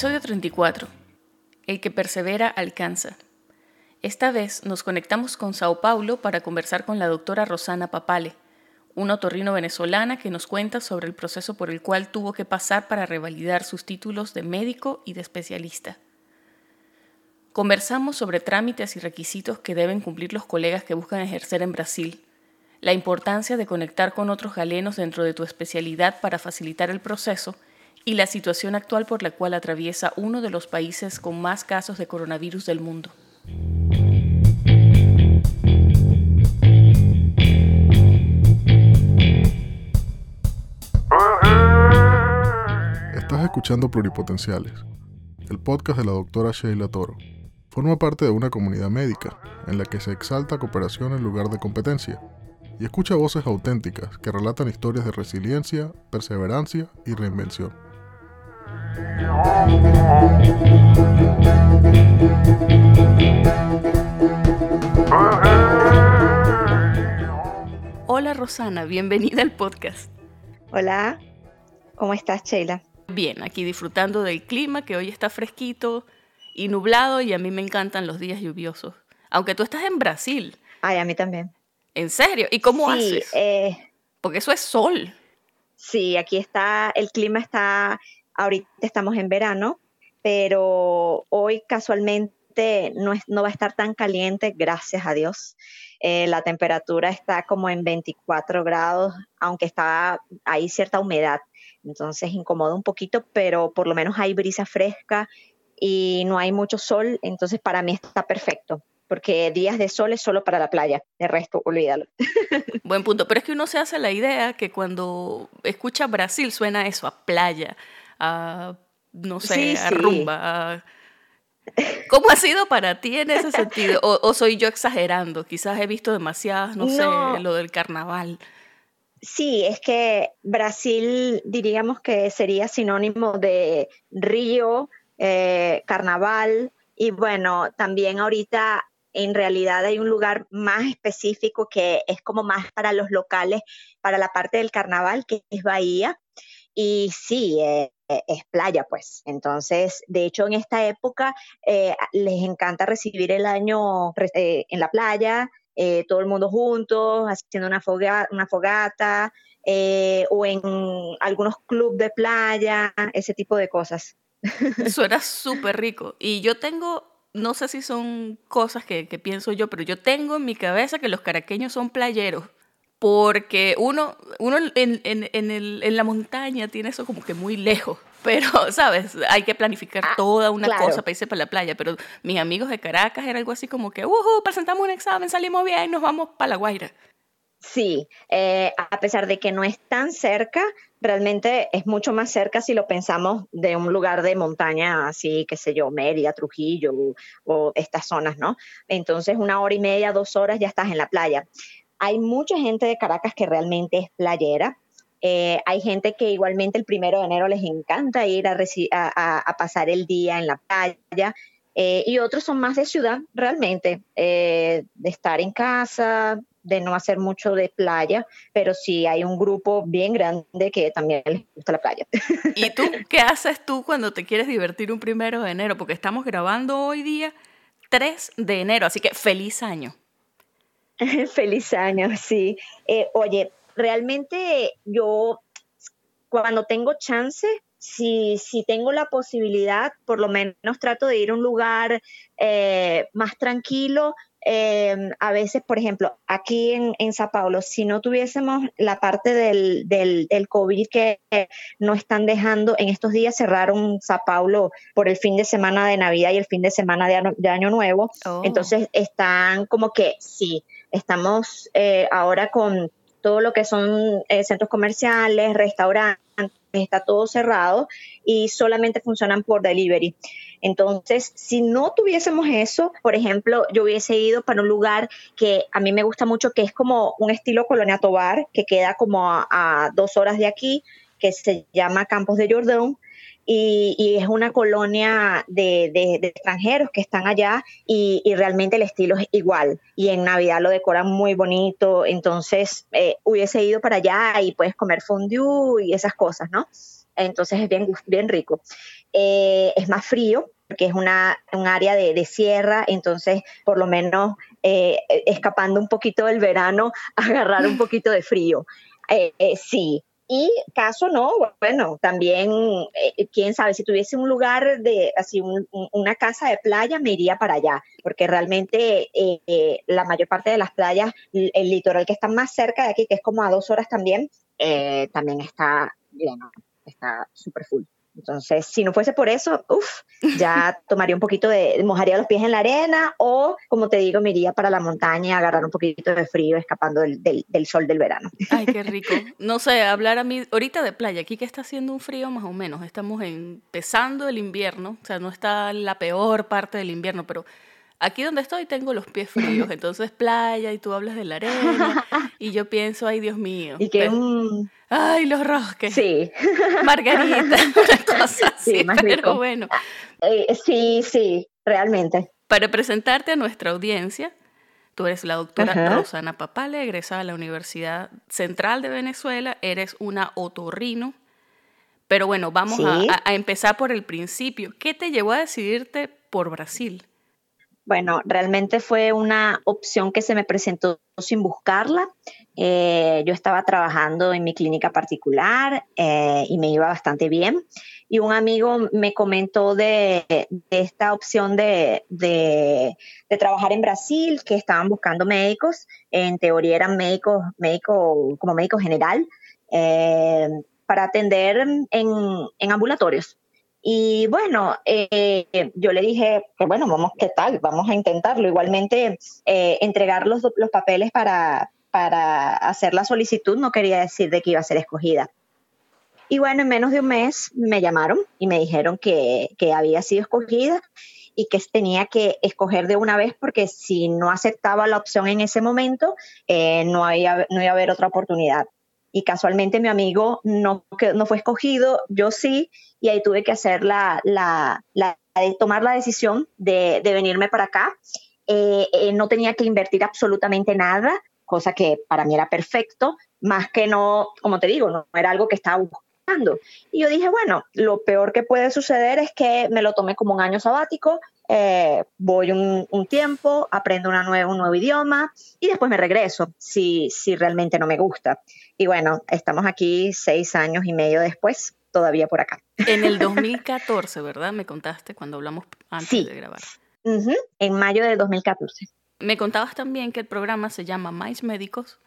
Episodio 34. El que persevera alcanza. Esta vez nos conectamos con Sao Paulo para conversar con la doctora Rosana Papale, una otorrino venezolana que nos cuenta sobre el proceso por el cual tuvo que pasar para revalidar sus títulos de médico y de especialista. Conversamos sobre trámites y requisitos que deben cumplir los colegas que buscan ejercer en Brasil, la importancia de conectar con otros galenos dentro de tu especialidad para facilitar el proceso y la situación actual por la cual atraviesa uno de los países con más casos de coronavirus del mundo. Estás escuchando Pluripotenciales, el podcast de la doctora Sheila Toro. Forma parte de una comunidad médica en la que se exalta cooperación en lugar de competencia y escucha voces auténticas que relatan historias de resiliencia, perseverancia y reinvención. Hola Rosana, bienvenida al podcast. Hola, ¿cómo estás Sheila? Bien, aquí disfrutando del clima que hoy está fresquito y nublado y a mí me encantan los días lluviosos. Aunque tú estás en Brasil. Ay, a mí también. ¿En serio? ¿Y cómo sí, haces? Eh, Porque eso es sol. sí, aquí está, el clima está, ahorita estamos en verano, pero hoy casualmente no, es- no va a estar tan caliente, gracias a Dios. Eh, la temperatura está como en 24 grados, aunque está hay cierta humedad, entonces incomoda un poquito, pero por lo menos hay brisa fresca y no hay mucho sol, entonces para mí está perfecto, porque días de sol es solo para la playa, de resto, olvídalo. Buen punto. Pero es que uno se hace la idea que cuando escucha Brasil suena eso, a playa, a, no sé, Sí, a rumba. a- ¿Cómo ha sido para ti en ese sentido? ¿O, o soy yo exagerando? Quizás he visto demasiadas, no, No. sé, lo del carnaval. Sí, es que Brasil diríamos que sería sinónimo de Río, eh, carnaval y bueno, también ahorita en realidad hay un lugar más específico que es como más para los locales, para la parte del carnaval, que es Bahía. Y sí, eh, eh, es playa, pues. Entonces, de hecho, en esta época eh, les encanta recibir el año eh, en la playa, eh, todo el mundo juntos, haciendo una, foga- una fogata, o en algunos clubes de playa, ese tipo de cosas. Suena súper rico. Y yo tengo, no sé si son cosas que pienso yo, pero yo tengo en mi cabeza que los caraqueños son playeros. Porque uno, uno en, en- en el- en la montaña tiene eso como que muy lejos. Pero, ¿sabes? Hay que planificar Ah, toda una claro. cosa para irse para la playa. Pero mis amigos de Caracas era algo así como que, uhu, presentamos un examen, salimos bien, nos vamos para La Guaira. Sí, eh, a pesar de que no es tan cerca, realmente es mucho más cerca si lo pensamos de un lugar de montaña, así, qué sé yo, Mérida, Trujillo o, o estas zonas, ¿no? Entonces, una hora y media, dos horas ya estás en la playa. Hay mucha gente de Caracas que realmente es playera. Eh, hay gente que igualmente el primero de enero les encanta ir a, pasar el día en la playa. Eh, y otros son más de ciudad, realmente, eh, de estar en casa, de no hacer mucho de playa, pero sí hay un grupo bien grande que también les gusta la playa. ¿Y tú qué haces tú cuando te quieres divertir un primero de enero? Porque estamos grabando hoy día 3 de enero, así que feliz año. Feliz año, sí. Eh, oye, realmente yo cuando tengo chance, si, si tengo la posibilidad, por lo menos trato de ir a un lugar eh, más tranquilo. Eh, a veces, por ejemplo, aquí en, en Sao Paulo, si no tuviésemos la parte del, del, del COVID que no están dejando, en estos días cerraron Sao Paulo por el fin de semana de Navidad y el fin de semana de, de Año Nuevo. Oh. Entonces están como que, sí, estamos eh, ahora con todo lo que son eh, centros comerciales, restaurantes, está todo cerrado y solamente funcionan por delivery. Entonces, si no tuviésemos eso, por ejemplo, yo hubiese ido para un lugar que a mí me gusta mucho, que es como un estilo Colonia Tobar, que queda como a, a dos horas de aquí, que se llama Campos de Jordán. Y, es una colonia de, extranjeros que están allá y, y realmente el estilo es igual. Y en Navidad lo decoran muy bonito, entonces eh, hubiese ido para allá y puedes comer fondue y esas cosas, ¿no? Entonces es bien, bien rico. eh, es más frío, porque es una, un área de, sierra, entonces por lo menos eh, escapando un poquito del verano, agarrar un poquito de frío. sí, y caso no, bueno, también, eh, quién sabe, si tuviese un lugar de, así, una casa de playa, me iría para allá, porque realmente eh, eh, la mayor parte de las playas, el litoral que está más cerca de aquí, que es como a dos horas también, también está lleno, está súper full. Entonces, si no fuese por eso, uff, ya tomaría un poquito de, mojaría los pies en la arena o, como te digo, me iría para la montaña agarrar un poquito de frío escapando del, del, sol del verano. Ay, qué rico. No sé, hablar a mí, ahorita de playa, aquí que está haciendo un frío más o menos, estamos empezando el invierno, o sea, no está la peor parte del invierno, pero aquí donde estoy tengo los pies fríos, entonces playa y tú hablas de la arena y yo pienso, ay Dios mío. Y que un... Ay, los rosques. Sí. Margarita, así, sí, más pero bueno. Eh, sí, sí, realmente. Para presentarte a nuestra audiencia, tú eres la doctora Rosana Papale, egresada de la Universidad Central de Venezuela, eres una otorrino. Pero bueno, vamos a empezar por el principio. ¿Qué te llevó a decidirte por Brasil? Bueno, realmente fue una opción que se me presentó sin buscarla. Eh, yo estaba trabajando en mi clínica particular eh, y me iba bastante bien. Y un amigo me comentó de, esta opción de, trabajar en Brasil, que estaban buscando médicos. En teoría eran médicos, médico, como médico general, eh, para atender en ambulatorios. Y bueno, eh, yo le dije que bueno, vamos, ¿qué tal? Vamos a intentarlo. Igualmente, eh, entregar los, los papeles para, para hacer la solicitud no quería decir de que iba a ser escogida. Y bueno, en menos de un mes me llamaron y me dijeron que, que había sido escogida y que tenía que escoger de una vez porque si no aceptaba la opción en ese momento, eh, no, había, no iba a haber otra oportunidad y casualmente mi amigo no, no fue escogido, yo sí, y ahí tuve que hacer la, la, tomar la decisión de, de venirme para acá. Eh, eh, no tenía que invertir absolutamente nada, cosa que para mí era perfecto, más que no, como te digo, no era algo que estaba buscando. Y yo dije, bueno, lo peor que puede suceder es que me lo tome como un año sabático, eh, voy un, un, tiempo, aprendo una nueva, un nuevo idioma y después me regreso si, si realmente no me gusta. Y bueno, estamos aquí seis años y medio después, todavía por acá. En el 2014, ¿verdad? Me contaste cuando hablamos antes de grabar. en mayo de 2014. Me contabas también que el programa se llama Mais Médicos.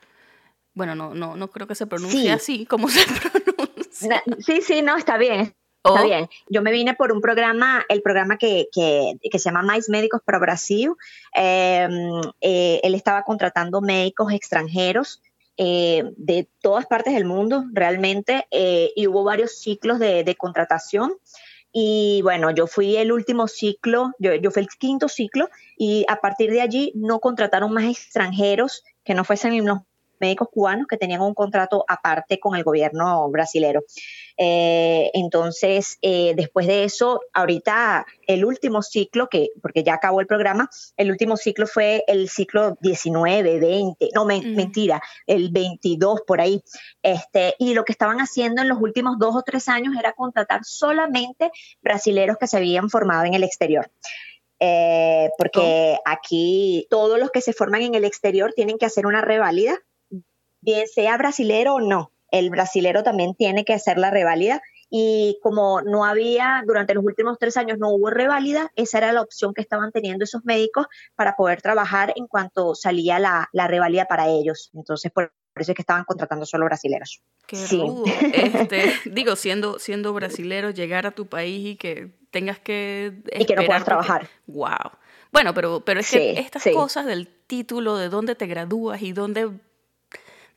Bueno, no, no, no creo que se pronuncie así como se pronuncia. sí, sí, no, está bien. Está oh. bien. Yo me vine por un programa, el programa que, que, que se llama Mais Médicos para Brasil. Em, eh, él estaba contratando médicos extranjeros eh, de todas partes del mundo realmente eh, y hubo varios ciclos de, contratación. Y bueno, yo fui el último ciclo, yo, yo fui el quinto ciclo y a partir de allí no contrataron más extranjeros que no fuesen los médicos cubanos que tenían un contrato aparte con el gobierno brasilero. Eh, entonces, eh, después de eso, ahorita el último ciclo, que, porque ya acabó el programa, el último ciclo fue el ciclo 19, 20, no, mentira, el 22 por ahí. Este, y lo que estaban haciendo en los últimos dos o tres años era contratar solamente brasileros que se habían formado en el exterior. Eh, porque oh. aquí todos los que se forman en el exterior tienen que hacer una reválida, bien sea brasilero o no el brasilero también tiene que hacer la reválida y como no había, durante los últimos tres años no hubo reválida, esa era la opción que estaban teniendo esos médicos para poder trabajar en cuanto salía la, la reválida para ellos. Entonces, por, eso es que estaban contratando solo brasileros. Qué rudo. Este, digo, siendo, siendo brasilero, llegar a tu país y que tengas que... Y que no puedas trabajar. Wow. Bueno, pero, pero es que estas cosas del título, de dónde te gradúas y dónde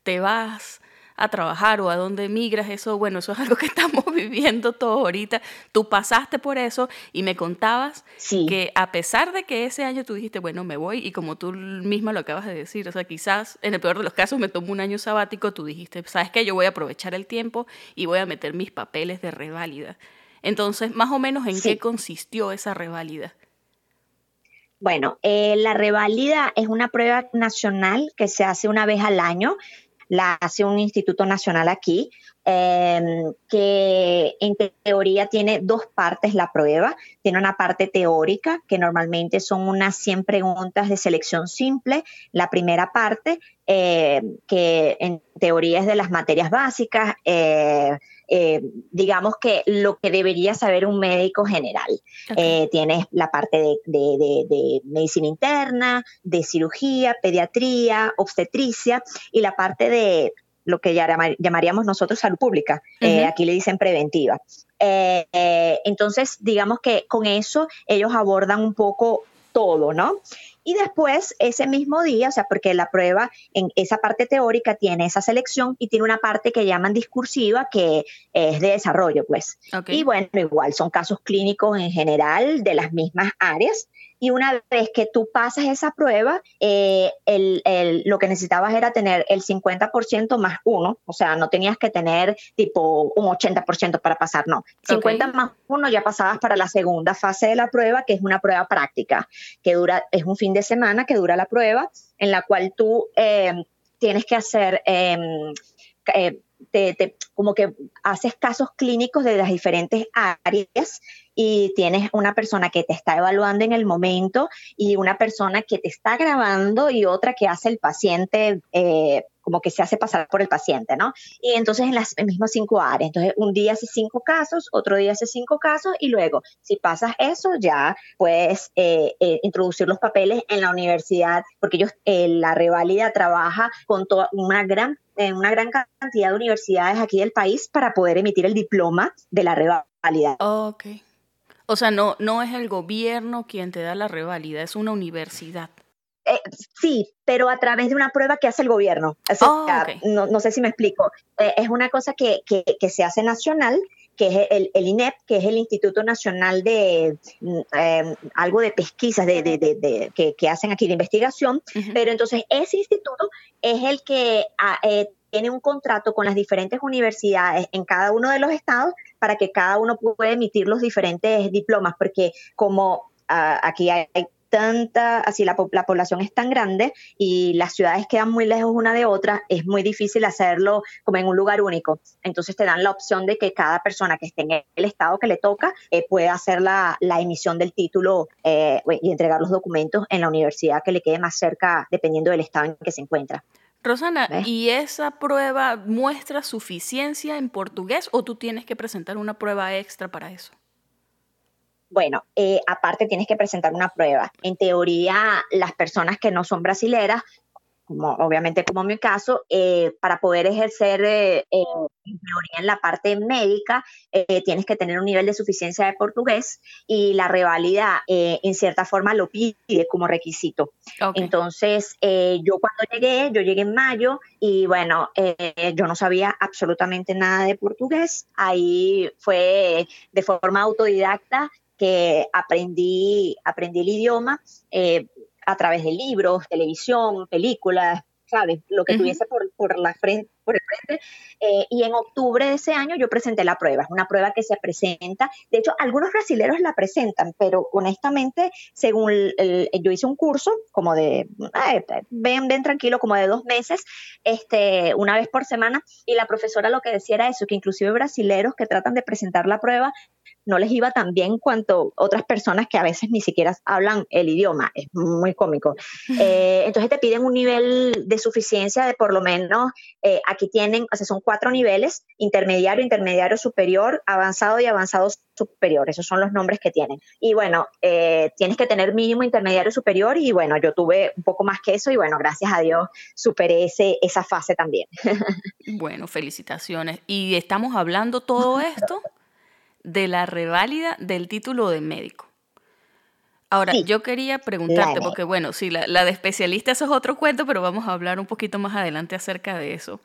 te vas a trabajar o a dónde emigras, eso, bueno, eso es algo que estamos viviendo todos ahorita. Tú pasaste por eso y me contabas que a pesar de que ese año tú dijiste, bueno, me voy, y como tú misma lo acabas de decir, o sea, quizás en el peor de los casos me tomo un año sabático, tú dijiste, ¿sabes qué? Yo voy a aprovechar el tiempo y voy a meter mis papeles de reválida. Entonces, más o menos, ¿en qué consistió esa reválida? Bueno, eh, la reválida es una prueba nacional que se hace una vez al año la hace un instituto nacional aquí, em, que en teoría tiene dos partes la prueba. Tiene una parte teórica, que normalmente son unas 100 preguntas de selección simple. La primera parte, eh, que en teoría es de las materias básicas, eh, eh, digamos que lo que debería saber un médico general. tienes la parte de, de, medicina interna, de cirugía, pediatría, obstetricia y la parte de lo que llamaríamos nosotros salud pública. aquí le dicen preventiva. entonces, digamos que con eso ellos abordan un poco todo, ¿no? Y después, ese mismo día, o sea, porque la prueba en esa parte teórica tiene esa selección y tiene una parte que llaman discursiva que es de desarrollo, pues. Y bueno, igual son casos clínicos en general de las mismas áreas y una vez que tú pasas esa prueba, eh, lo que necesitabas era tener el 50% más uno, o sea, no tenías que tener tipo un 80% para pasar, no. 50 más uno ya pasabas para la segunda fase de la prueba, que es una prueba práctica, que dura, es un fin de semana que dura la prueba, en la cual tú eh, tienes que hacer... Em, eh, te, como que haces casos clínicos de las diferentes áreas y tienes una persona que te está evaluando en el momento y una persona que te está grabando y otra que hace el paciente, eh, como que se hace pasar por el paciente, ¿no? Y entonces en las mismas cinco áreas. Entonces un día hace cinco casos, otro día hace cinco casos y luego si pasas eso ya puedes eh, eh, introducir los papeles en la universidad porque ellos, la reválida trabaja con una gran en una gran cantidad de universidades aquí del país para poder emitir el diploma de la reválida. ok. O sea, no, no es el gobierno quien te da la reválida, es una universidad. Eh, sí, pero a través de una prueba que hace el gobierno. Oh, no, sé si me explico. Eh, es una cosa que, que, se hace nacional, que es el, el, INEP, que es el Instituto Nacional de mm, em, algo de pesquisas de, de, de, que, que, hacen aquí de investigación, pero entonces ese instituto es el que ah, eh, tiene un contrato con las diferentes universidades en cada uno de los estados para que cada uno pueda emitir los diferentes diplomas, porque como ah, aquí hay tanta, así la, la, población es tan grande y las ciudades quedan muy lejos una de otra, es muy difícil hacerlo como en un lugar único. Entonces te dan la opción de que cada persona que esté en el estado que le toca eh, pueda hacer la, la, emisión del título eh, y entregar los documentos en la universidad que le quede más cerca, dependiendo del estado en que se encuentra. Rosana, ¿y esa prueba muestra suficiencia en portugués o tú tienes que presentar una prueba extra para eso? Bueno, eh, aparte tienes que presentar una prueba. En teoría, las personas que no son brasileras, como obviamente como en mi caso, eh, para poder ejercer eh, en teoría en la parte médica, tienes que tener un nivel de suficiencia de portugués y la reválida en cierta forma lo pide como requisito. Entonces, yo cuando llegué, yo llegué en mayo y bueno, yo no sabía absolutamente nada de portugués. Ahí fue de forma autodidacta que aprendí, aprendí el idioma eh, a través de libros, televisión, películas, ¿sabes? Lo que tuviese por, por, la frente, por el frente. Eh, y en octubre de ese año yo presenté la prueba. Es una prueba que se presenta. De hecho, algunos brasileños la presentan, pero honestamente, según yo hice un curso como de, ven, ven tranquilo, como de dos meses, este, una vez por semana, y la profesora lo que decía era eso, que inclusive brasileños que tratan de presentar la prueba no les iba tan bien cuanto otras personas que a veces ni siquiera hablan el idioma. Es muy cómico. Eh, entonces te piden un nivel de suficiencia de por lo menos, eh, aquí tienen, o sea, son cuatro niveles, intermediario, intermediario superior, avanzado y avanzado superior. Esos son los nombres que tienen. Y bueno, eh, tienes que tener mínimo intermediario superior y bueno, yo tuve un poco más que eso y bueno, gracias a Dios superé ese, esa fase también. bueno, felicitaciones. Y estamos hablando todo esto de la reválida del título de médico. Ahora, yo quería preguntarte, porque bueno, sí, la, de especialista eso es otro cuento, pero vamos a hablar un poquito más adelante acerca de eso.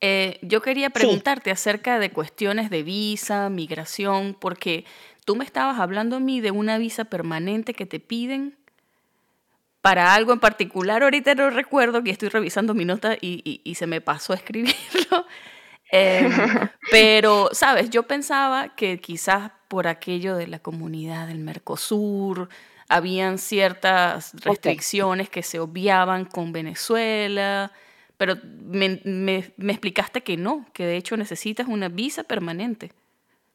Eh, yo quería preguntarte acerca de cuestiones de visa, migración, porque tú me estabas hablando a mí de una visa permanente que te piden para algo en particular. Ahorita no recuerdo que estoy revisando mi nota y, y se me pasó a escribirlo. Em, pero, sabes, yo pensaba que quizás por aquello de la comunidad del Mercosur, habían ciertas restricciones que se obviaban con Venezuela, Pero me, me explicaste que no, que de hecho necesitas una visa permanente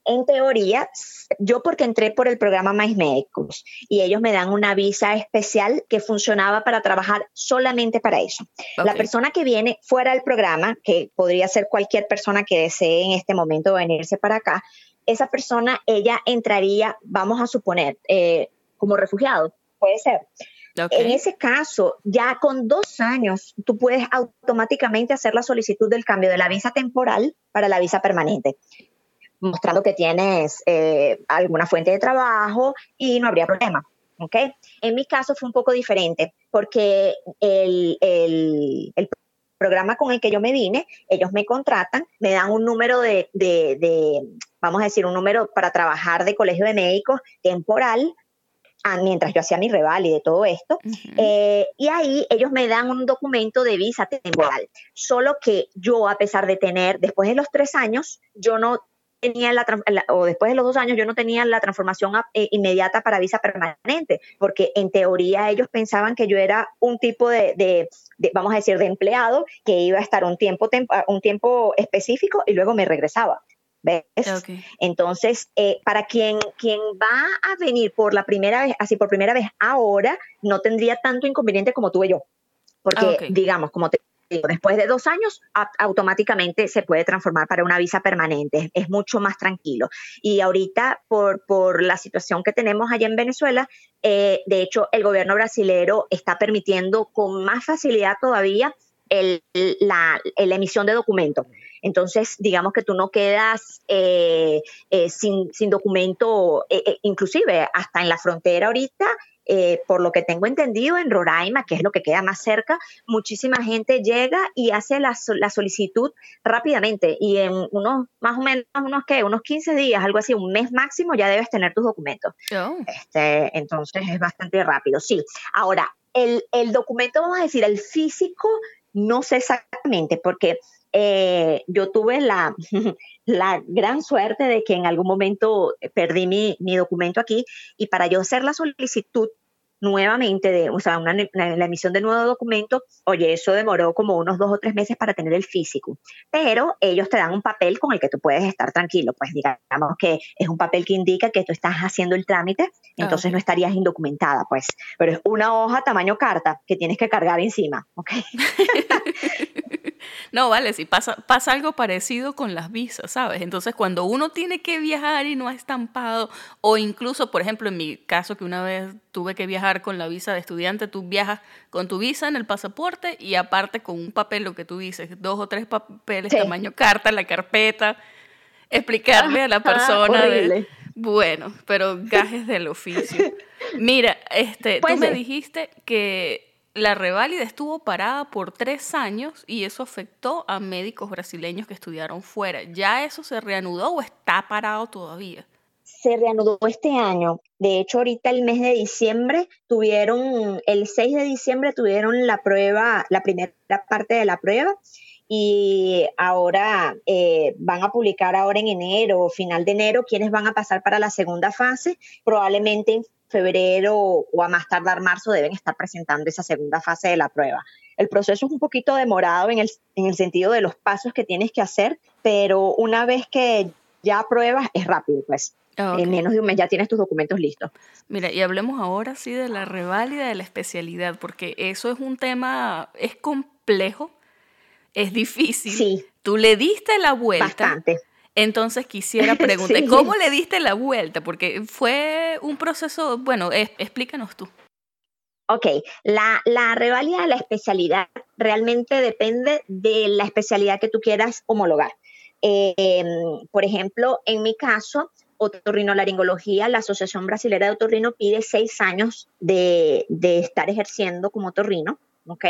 en teoría, yo porque entré por el programa Mais Médicos y ellos me dan una visa especial que funcionaba para trabajar solamente para eso. La persona que viene fuera del programa, que podría ser cualquier persona que desee en este momento venirse para acá, esa persona, ella entraría, vamos a suponer, eh, como refugiado, puede ser. En ese caso, ya con dos años, tú puedes automáticamente hacer la solicitud del cambio de la visa temporal para la visa permanente mostrando que tienes eh, alguna fuente de trabajo y no habría problema. ¿okay? En mi caso fue un poco diferente porque el, el, el, programa con el que yo me vine, ellos me contratan, me dan un número de, de vamos a decir, un número para trabajar de colegio de médicos temporal mientras yo hacía mi reval y de todo esto. Eh, y ahí ellos me dan un documento de visa temporal. Solo que yo, a pesar de tener, después de los tres años, yo no tenía la, o después de los dos años yo no tenía la transformación eh, inmediata para visa permanente, porque en teoría ellos pensaban que yo era un tipo de, vamos a decir, de empleado que iba a estar un tiempo, un tiempo específico y luego me regresaba. ¿Ves? Entonces, eh, para quien, quien va a venir por la primera vez, así por primera vez ahora, no tendría tanto inconveniente como tuve yo. Porque, digamos, como te después de dos años automáticamente se puede transformar para una visa permanente, es mucho más tranquilo. Y ahorita, por, por la situación que tenemos allá en Venezuela, eh, de hecho, el gobierno brasilero está permitiendo con más facilidad todavía la, emisión de documentos. Entonces, digamos que tú no quedas eh, eh, sin, sin, documento, inclusive hasta en la frontera ahorita eh, por lo que tengo entendido, en Roraima, que es lo que queda más cerca, muchísima gente llega y hace la, solicitud rápidamente y en unos, más o menos, unos, ¿qué? unos 15 días, algo así, un mes máximo, ya debes tener tus documentos. Oh. Este, entonces es bastante rápido, sí. Ahora, el, el documento, vamos a decir, el físico, no sé exactamente, porque eh, yo tuve la, la, gran suerte de que en algún momento perdí mi, mi, documento aquí y para yo hacer la solicitud nuevamente, de, o sea, una, la emisión de nuevo documento, oye, eso demoró como unos dos o tres meses para tener el físico, pero ellos te dan un papel con el que tú puedes estar tranquilo, pues digamos que es un papel que indica que tú estás haciendo el trámite, entonces no estarías indocumentada, pues, pero es una hoja tamaño carta que tienes que cargar encima, ¿ok? No, vale, si pasa, pasa algo parecido con las visas, ¿sabes? Entonces, cuando uno tiene que viajar y no ha estampado, o incluso, por ejemplo, en mi caso, que una vez tuve que viajar con la visa de estudiante, tú viajas con tu visa en el pasaporte y aparte con un papel, lo que tú dices, dos o tres papeles tamaño carta, la carpeta, explicarle a la persona de, bueno, pero gajes del oficio. Mira, este, tú pues me dijiste que la reválida estuvo parada por tres años y eso afectó a médicos brasileños que estudiaron fuera. ¿Ya eso se reanudó o está parado todavía? Se reanudó este año. De hecho, ahorita el mes de diciembre tuvieron, el 6 de diciembre tuvieron la prueba, la primera parte de la prueba y ahora eh, van a publicar ahora en enero o final de enero quienes van a pasar para la segunda fase. Probablemente febrero o a más tardar marzo deben estar presentando esa segunda fase de la prueba. El proceso es un poquito demorado en el, en el sentido de los pasos que tienes que hacer, pero una vez que ya apruebas es rápido, pues. Ah, en menos de un mes ya tienes tus documentos listos. Mira, y hablemos ahora sí de la reválida de la especialidad, porque eso es un tema, es complejo, es difícil. Sí. Tú le diste la vuelta. Bastante. Entonces quisiera preguntar, ¿cómo le diste la vuelta? Porque fue un proceso, bueno, explícanos tú. Ok, la, la reválida de la especialidad realmente depende de la especialidad que tú quieras homologar. Em, por ejemplo, en mi caso, otorrinolaringología, la Asociación Brasilera de Otorrino pide seis años de, de estar ejerciendo como otorrino, ¿ok?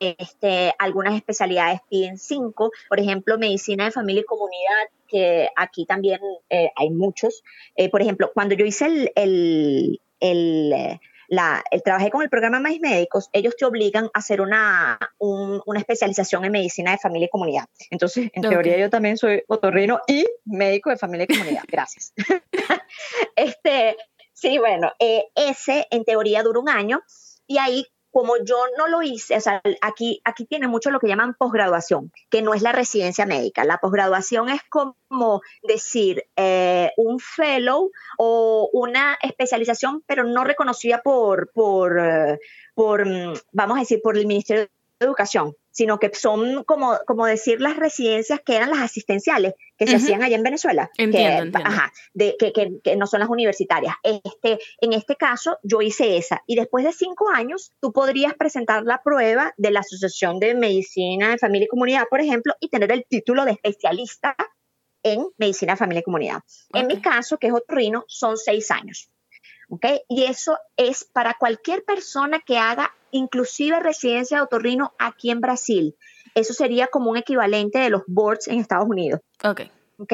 Este, algunas especialidades piden cinco, por ejemplo, medicina de familia y comunidad, que aquí también eh, hay muchos. Eh, por ejemplo, cuando yo hice el, el, el, eh, la, el, trabajé con el programa Mais Médicos, ellos te obligan a hacer una, una especialización en medicina de familia y comunidad. Entonces, en teoría yo también soy otorrino y médico de familia y comunidad. Gracias. este, sí, bueno, ese en teoría dura un año y ahí como yo no lo hice, o sea, aquí, aquí tiene mucho lo que llaman posgraduación, que no es la residencia médica. La posgraduación es como decir eh, un fellow o una especialización, pero no reconocida por, por, eh, por, mm, vamos a decir, por el Ministerio de Educación sino que son como, como decir las residencias que eran las asistenciales que se hacían allá en Venezuela. Entiendo, que, Ajá, de, que, que, no son las universitarias. Este, en este caso, yo hice esa. Y después de cinco años, tú podrías presentar la prueba de la Asociación de Medicina de Familia y Comunidad, por ejemplo, y tener el título de especialista en Medicina, Familia y Comunidad. En mi caso, que es otorrino, son seis años. ¿Okay? Y eso es para cualquier persona que haga inclusive residencia de otorrino aquí en Brasil. Eso sería como un equivalente de los boards en Estados Unidos. Ok. Ok.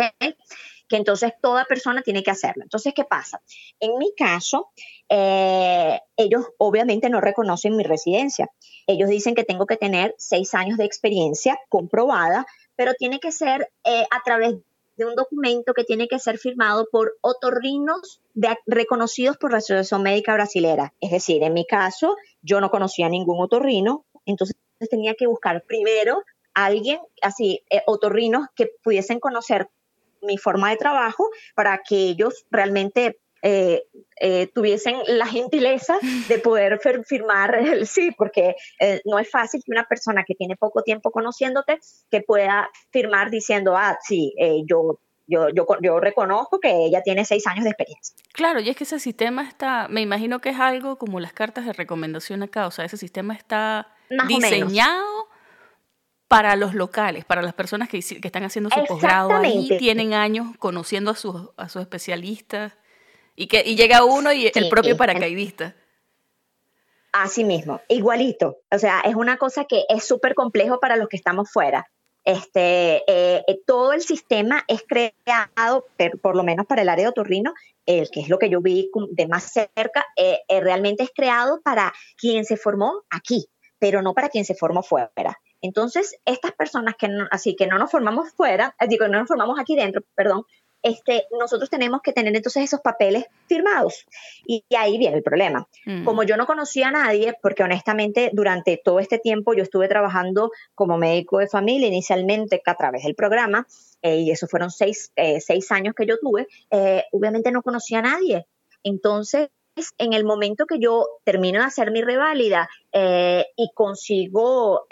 Que entonces toda persona tiene que hacerlo. Entonces, ¿qué pasa? En mi caso, eh, ellos obviamente no reconocen mi residencia. Ellos dicen que tengo que tener seis años de experiencia comprobada, pero tiene que ser eh, a través de un documento que tiene que ser firmado por otorrinos reconocidos por la Asociación Médica Brasilera. Es decir, en mi caso, yo no conocía ningún otorrino, entonces tenía que buscar primero a alguien, así, eh, otorrinos que pudiesen conocer mi forma de trabajo para que ellos realmente eh, eh, tuviesen la gentileza de poder firmar el sí, porque no es fácil que una persona que tiene poco tiempo conociéndote que pueda firmar diciendo, ah, sí, yo yo, yo, yo, reconozco que ella tiene seis años de experiencia. Claro, y es que ese sistema está, me imagino que es algo como las cartas de recomendación acá, o sea, ese sistema está diseñado para los locales, para las personas que, que están haciendo su posgrado ahí, tienen años conociendo a sus, a sus especialistas, y, que, y llega uno y el propio paracaidista. Así mismo, igualito. O sea, es una cosa que es súper complejo para los que estamos fuera. Este, eh, eh, todo el sistema es creado, por lo menos para el área de otorrino, el que es lo que yo vi de más cerca, eh, realmente es creado para quien se formó aquí, pero no para quien se formó fuera. Entonces, estas personas que así que no nos formamos fuera, digo, no nos formamos aquí dentro, perdón, este, nosotros tenemos que tener entonces esos papeles firmados. Y, ahí viene el problema. Mm. Como yo no conocía a nadie, porque honestamente durante todo este tiempo yo estuve trabajando como médico de familia inicialmente a través del programa, eh, y eso fueron seis, eh, seis, años que yo tuve, eh, obviamente no conocía a nadie. Entonces, en el momento que yo termino de hacer mi reválida y consigo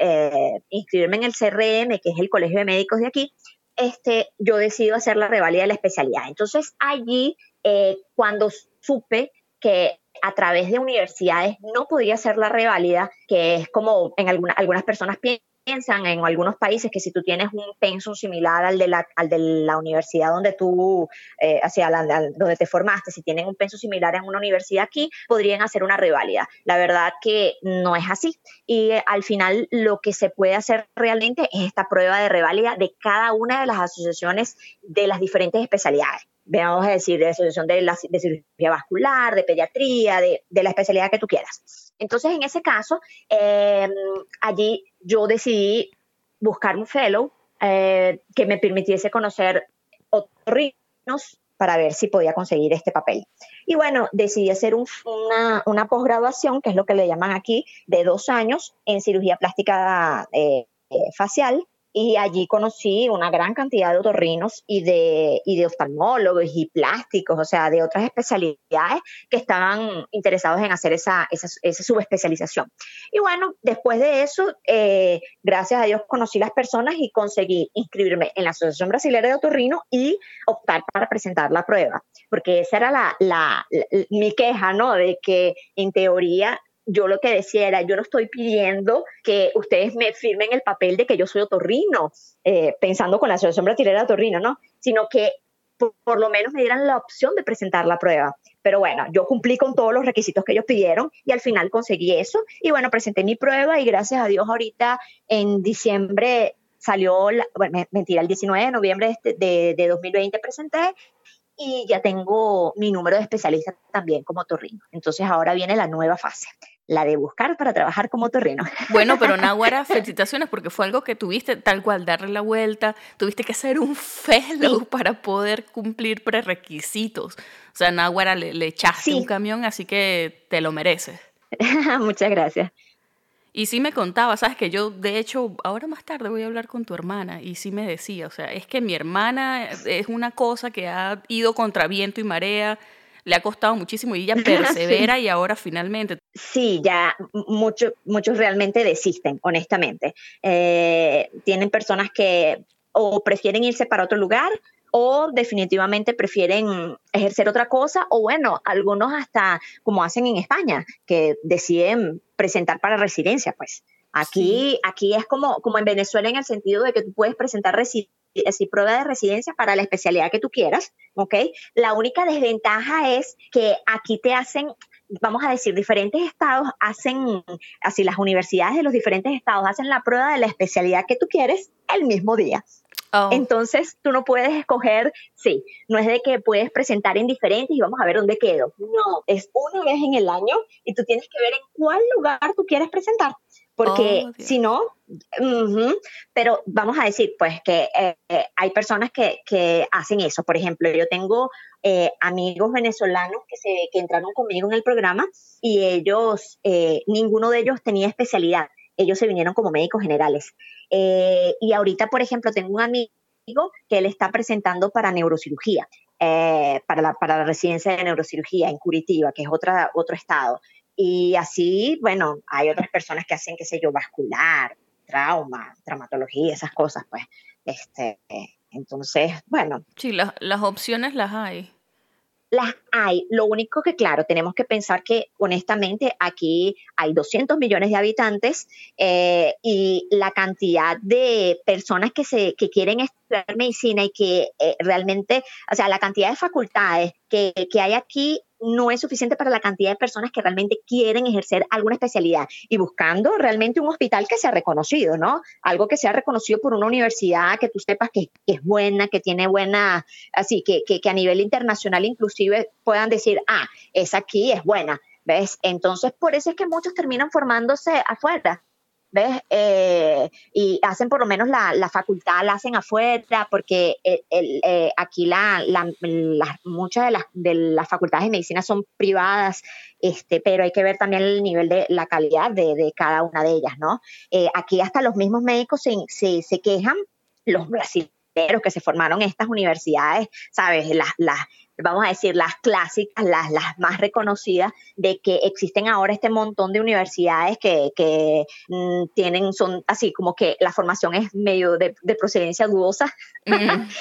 inscribirme en el CRM, que es el Colegio de Médicos de aquí, este, yo decido hacer la revalida de la especialidad. Entonces allí, eh, cuando supe que a través de universidades no podía hacer la reválida, que es como en algunas personas piensan, piensan en algunos países que si tú tienes un pensum similar al de la, al de la universidad donde tú, eh, hacia donde te formaste, si tienen un pensum similar en una universidad aquí, podrían hacer una reválida. La verdad que no es así. Y eh, al final lo que se puede hacer realmente es esta prueba de reválida de cada una de las asociaciones de las diferentes especialidades vamos a decir, de asociación de, la, de cirugía vascular, de pediatría, de, de, la especialidad que tú quieras. Entonces, en ese caso, eh, allí yo decidí buscar un fellow eh, que me permitiese conocer otorrinos para ver si podía conseguir este papel. Y bueno, decidí hacer una, una posgraduación, que es lo que le llaman aquí, de dos años en cirugía plástica eh, facial y allí conocí una gran cantidad de otorrinos y de, y de oftalmólogos y plásticos, o sea, de otras especialidades que estaban interesados en hacer esa, esa, esa subespecialización. Y bueno, después de eso, eh, gracias a Dios conocí las personas y conseguí inscribirme en la Asociación Brasileña de Otorrino y optar para presentar la prueba, porque esa era la, la, mi queja, ¿no? De que en teoría yo lo que decía era, yo no estoy pidiendo que ustedes me firmen el papel de que yo soy otorrino, eh, pensando con la Asociación Brasilera de Otorrino, ¿no? Sino que por, lo menos me dieran la opción de presentar la prueba. Pero bueno, yo cumplí con todos los requisitos que ellos pidieron y al final conseguí eso. Y bueno, presenté mi prueba y gracias a Dios ahorita en diciembre salió, bueno, mentira, el 19 de noviembre de, de, de 2020 presenté y ya tengo mi número de especialista también como torrino. Entonces ahora viene la nueva fase, la de buscar para trabajar como torrino. Bueno, pero Nahuara, felicitaciones porque fue algo que tuviste tal cual, darle la vuelta, tuviste que hacer un fellow para poder cumplir prerequisitos. O sea, Nahuara le, le echaste un camión, así que te lo mereces. Muchas gracias. Y sí me contaba, sabes que yo, de hecho, ahora más tarde voy a hablar con tu hermana y sí me decía, o sea, es que mi hermana es una cosa que ha ido contra viento y marea, le ha costado muchísimo y ella persevera y ahora finalmente. Sí, ya muchos muchos realmente desisten, honestamente. Eh, tienen personas que o prefieren irse para otro lugar o definitivamente prefieren ejercer otra cosa, o bueno, algunos hasta como hacen en España, que deciden presentar para residencia, pues. Aquí, aquí es como, como en Venezuela en el sentido de que tú puedes presentar prueba de residencia para la especialidad que tú quieras, ¿ok? La única desventaja es que aquí te hacen vamos a decir, diferentes estados hacen, así las universidades de los diferentes estados hacen la prueba de la especialidad que tú quieres el mismo día. Oh. Entonces, tú no puedes escoger, sí, no es de que puedes presentar en diferentes y vamos a ver dónde quedo. No, es una vez en el año y tú tienes que ver en cuál lugar tú quieres presentar. Porque oh, si no, pero vamos a decir, pues que eh, eh, hay personas que, que, hacen eso. Por ejemplo, yo tengo eh, amigos venezolanos que, se, que entraron conmigo en el programa y ellos, ninguno de ellos tenía especialidad. Ellos se vinieron como médicos generales. Eh, y ahorita, por ejemplo, tengo un amigo que él está presentando para neurocirugía, eh, para, la, para la residencia de neurocirugía en Curitiba, que es otra, otro estado. Y así, bueno, hay otras personas que hacen, qué sé yo, vascular, trauma, traumatología, esas cosas, pues. Este, entonces, bueno. Sí, las opciones las hay las hay. Lo único que, claro, tenemos que pensar que honestamente aquí hay 200 millones de habitantes eh, y la cantidad de personas que, se, que quieren estudiar medicina y que eh, realmente, o sea, la cantidad de facultades que, que hay aquí no es suficiente para la cantidad de personas que realmente quieren ejercer alguna especialidad y buscando realmente un hospital que sea reconocido, ¿no? Algo que sea reconocido por una universidad que tú sepas que, es buena, que tiene buena, así que, que, que a nivel internacional inclusive puedan decir, ah, esa aquí es buena, ¿ves? Entonces, por eso es que muchos terminan formándose afuera, ¿ves? Eh, y hacen por lo menos la, la, facultad, la hacen afuera, porque el, eh, aquí la, muchas de las, de las facultades de medicina son privadas, este, pero hay que ver también el nivel de la calidad de, de cada una de ellas, ¿no? Eh, aquí hasta los mismos médicos se, se, se quejan, los brasileños que se formaron en estas universidades, ¿sabes? Las, las, vamos a decir, las clásicas, las, las más reconocidas, de que existen ahora este montón de universidades que, que mm, tienen, son así como que la formación es medio de, procedencia dudosa.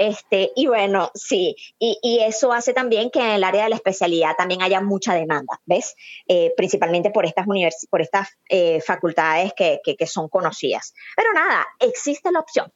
Este, y bueno, sí, y, y, eso hace también que en el área de la especialidad también haya mucha demanda, ¿ves? Eh, principalmente por estas, por estas eh, facultades que, que, que son conocidas. Pero nada, existe la opción.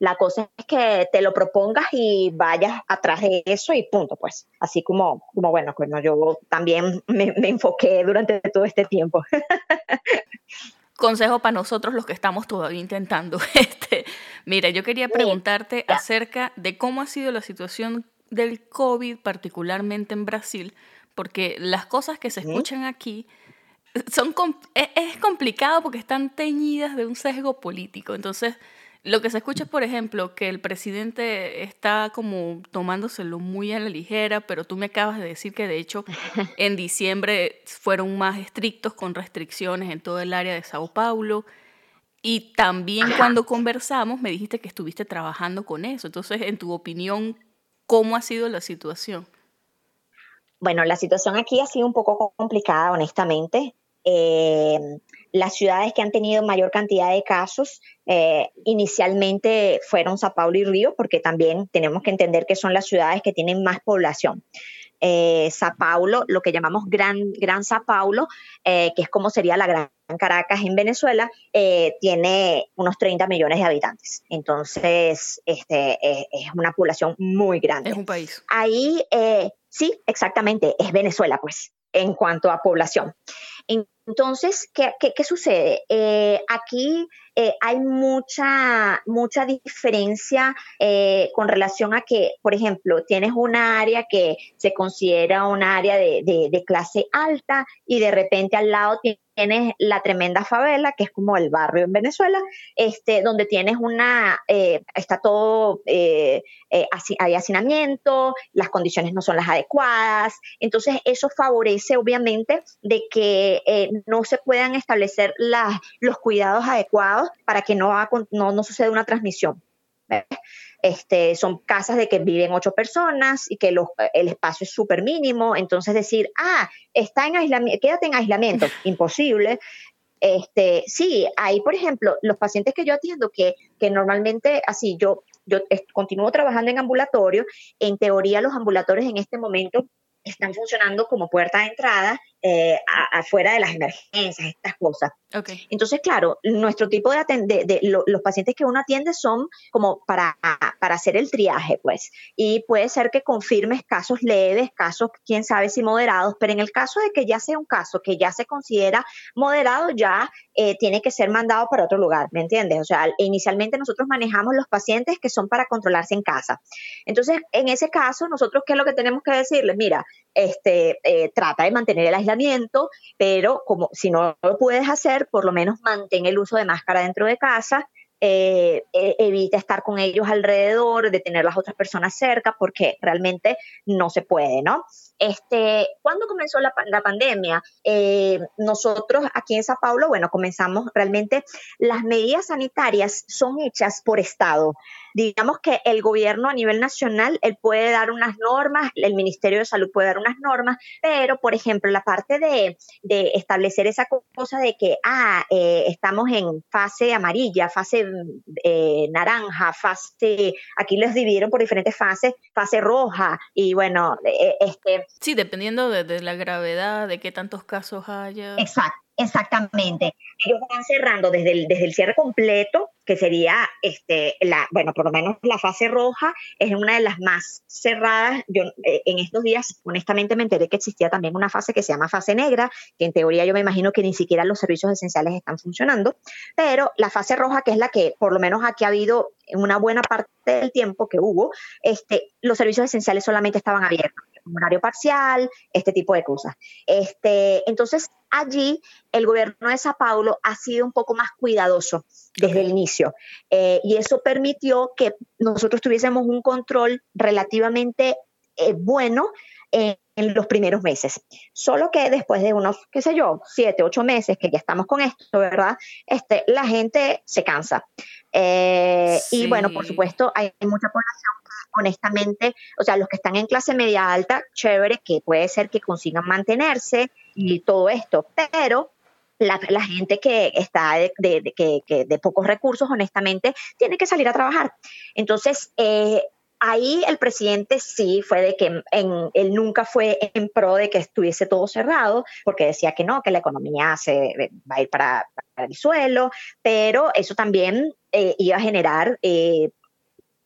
La cosa es que te lo propongas y vayas atrás de eso y punto, pues. Así como, como bueno, pues yo también me, enfoqué durante todo este tiempo. Consejo para nosotros los que estamos todavía intentando. Este, mira, yo quería preguntarte acerca de cómo ha sido la situación del COVID, particularmente en Brasil, porque las cosas que se escuchan aquí son e, es complicado porque están teñidas de un sesgo político. Entonces, lo que se escucha es, por ejemplo, que el presidente está como tomándoselo muy a la ligera, pero tú me acabas de decir que de hecho en diciembre fueron más estrictos con restricciones en todo el área de Sao Paulo. Y también cuando conversamos me dijiste que estuviste trabajando con eso. Entonces, en tu opinión, ¿cómo ha sido la situación? Bueno, la situación aquí ha sido un poco complicada, honestamente. Eh, las ciudades que han tenido mayor cantidad de casos eh, inicialmente fueron Sao Paulo y Río, porque también tenemos que entender que son las ciudades que tienen más población. Eh, Sao Paulo, lo que llamamos Gran, Gran Sao Paulo, eh, que es como sería la Gran Caracas en Venezuela, tiene unos 30 millones de habitantes. Entonces, este, es una población muy grande. Es un país. Ahí, sí, exactamente, es Venezuela, pues, en cuanto a población. Entonces, ¿qué, sucede? Eh, aquí eh, hay mucha, mucha diferencia eh, con relación a que, por ejemplo, tienes una área que se considera un área de, clase alta y de repente al lado tienes tienes la tremenda favela, que es como el barrio en Venezuela, este, donde tienes una, eh, está todo, eh, eh, hay hacinamiento, las condiciones no son las adecuadas, entonces eso favorece obviamente de que no se puedan establecer los cuidados adecuados para que no, no, no suceda una transmisión. Este, son casas de que viven ocho personas y que el espacio es súper mínimo. Entonces decir, ah, está en aislamiento, quédate en aislamiento, imposible. Este, sí, hay, por ejemplo, los pacientes que yo atiendo que, que normalmente, así, yo, yo continúo trabajando en ambulatorio. En teoría, los ambulatorios en este momento están funcionando como puerta de entrada eh, afuera de las emergencias, estas cosas. Entonces, claro, nuestro tipo de, de, los pacientes que uno atiende son como para, para hacer el triaje, pues. Y puede ser que confirmes casos leves, casos, quién sabe si moderados, pero en el caso de que ya sea un caso que ya se considera moderado, ya eh, tiene que ser mandado para otro lugar, ¿me entiendes? O sea, inicialmente nosotros manejamos los pacientes que son para controlarse en casa. Entonces, en ese caso, nosotros, ¿qué es lo que tenemos que decirles? Mira, este, eh, trata de mantener el aislamiento, pero como si no lo puedes hacer, por lo menos mantén el uso de máscara dentro de casa, eh, e, evita estar con ellos alrededor, de tener las otras personas cerca, porque realmente no se puede, ¿no? Este, ¿Cuándo comenzó la, pandemia? Eh, nosotros aquí en Sao Paulo, bueno, comenzamos realmente, las medidas sanitarias son hechas por Estado. Digamos que el gobierno a nivel nacional, él puede dar unas normas, el Ministerio de Salud puede dar unas normas, pero, por ejemplo, la parte de, establecer esa cosa de que, ah, eh, estamos en fase amarilla, fase eh, naranja, fase, aquí los dividieron por diferentes fases, fase roja, y bueno, este Sí, dependiendo de, la gravedad, de qué tantos casos haya. Exacto, exactamente. Ellos van cerrando desde el, desde el cierre completo, que sería, este, la, bueno, por lo menos la fase roja es una de las más cerradas. Yo eh, en estos días, honestamente, me enteré que existía también una fase que se llama fase negra, que en teoría yo me imagino que ni siquiera los servicios esenciales están funcionando, pero la fase roja, que es la que por lo menos aquí ha habido una buena parte del tiempo que hubo, este, los servicios esenciales solamente estaban abiertos horario parcial, este tipo de cosas. Este, entonces, allí el gobierno de Sao Paulo ha sido un poco más cuidadoso desde el inicio eh, y eso permitió que nosotros tuviésemos un control relativamente eh, bueno en, los primeros meses. Solo que después de unos, qué sé yo, siete, ocho meses que ya estamos con esto, ¿verdad? Este, la gente se cansa. Eh, y bueno, por supuesto, hay mucha población honestamente, o sea, los que están en clase media alta, chévere, que puede ser que consigan mantenerse y todo esto, pero la, gente que está de, que, de, pocos recursos, honestamente, tiene que salir a trabajar. Entonces, eh, ahí el presidente sí fue de que él nunca fue en pro de que estuviese todo cerrado, porque decía que no, que la economía se va a ir para, el suelo, pero eso también eh, iba a generar eh,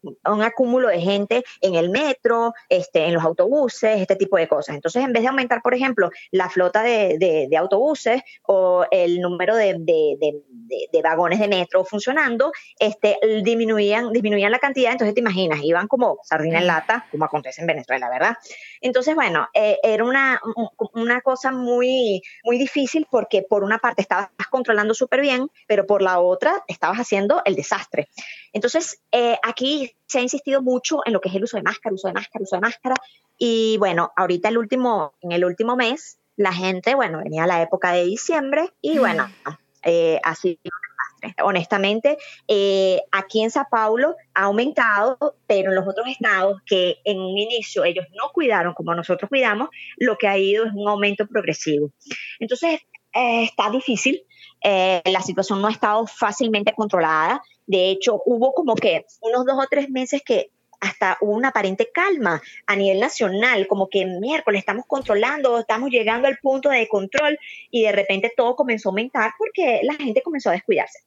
un acúmulo de gente en el metro, este, en los autobuses, este tipo de cosas. Entonces, en vez de aumentar, por ejemplo, la flota de, autobuses o el número de, vagones de metro funcionando, este, disminuían, disminuían la cantidad, entonces te imaginas, iban como sardina en lata, como acontece en Venezuela, ¿verdad? Entonces, bueno, eh, era una, una cosa muy, muy difícil porque por una parte estabas controlando súper bien, pero por la otra estabas haciendo el desastre. Entonces, eh, aquí se ha insistido mucho en lo que es el uso de máscara, uso de máscara, uso de máscara. Y bueno, ahorita el último, en el último mes, la gente, bueno, venía la época de diciembre y bueno, eh, ha sido un desastre. Honestamente, eh, aquí en Sao Paulo ha aumentado, pero en los otros estados que en un inicio ellos no cuidaron como nosotros cuidamos, lo que ha ido es un aumento progresivo. Entonces, está difícil, la situación no ha estado fácilmente controlada. De hecho, hubo como que unos dos o tres meses que hasta hubo una aparente calma a nivel nacional, como que miércoles estamos controlando, estamos llegando al punto de control y de repente todo comenzó a aumentar porque la gente comenzó a descuidarse.